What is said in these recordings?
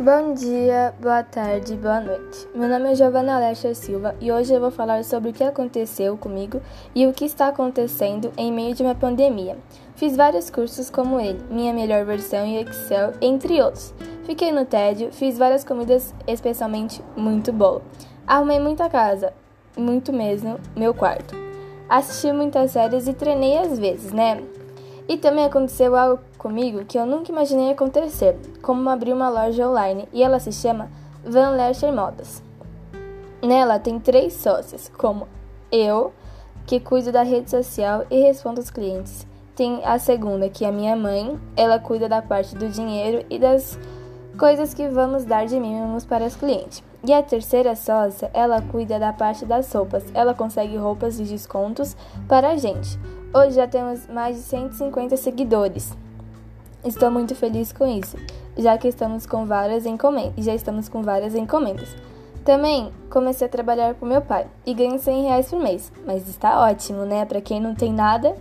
Bom dia, boa tarde, boa noite. Meu nome é Giovanna Alexia Silva e hoje eu vou falar sobre o que aconteceu comigo e o que está acontecendo em meio de uma pandemia. Fiz vários cursos como ele, minha melhor versão e Excel, entre outros. Fiquei no tédio, fiz várias comidas, especialmente muito boa. Arrumei muita casa, muito mesmo, meu quarto. Assisti muitas séries e treinei às vezes, né? E também aconteceu algo comigo que eu nunca imaginei acontecer, como abrir uma loja online e ela se chama Van Lercher Modas. Nela tem três sócias, como eu, que cuido da rede social e respondo aos clientes. Tem a segunda, que é a minha mãe, ela cuida da parte do dinheiro e das coisas que vamos dar de mimos para os clientes. E a terceira sócia, ela cuida da parte das roupas. Ela consegue roupas e descontos para a gente. Hoje já temos mais de 150 seguidores. Estou muito feliz com isso, já que estamos com várias encomendas, já estamos com várias encomendas. Também comecei a trabalhar com meu pai e ganho 100 reais por mês, mas está ótimo, né? Para quem não tem nada.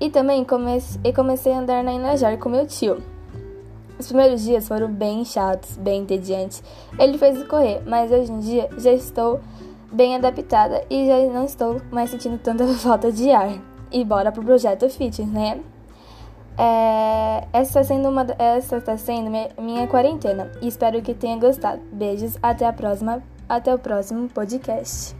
E também comecei, comecei a andar na Inajar com meu tio. Os primeiros dias foram bem chatos, bem entediantes. Ele fez correr, mas hoje em dia já estou bem adaptada e já não estou mais sentindo tanta falta de ar e bora pro projeto Fitness, né? É, essa está sendo uma, essa está sendo minha, minha quarentena e espero que tenha gostado. Beijos, até a próxima, até o próximo podcast.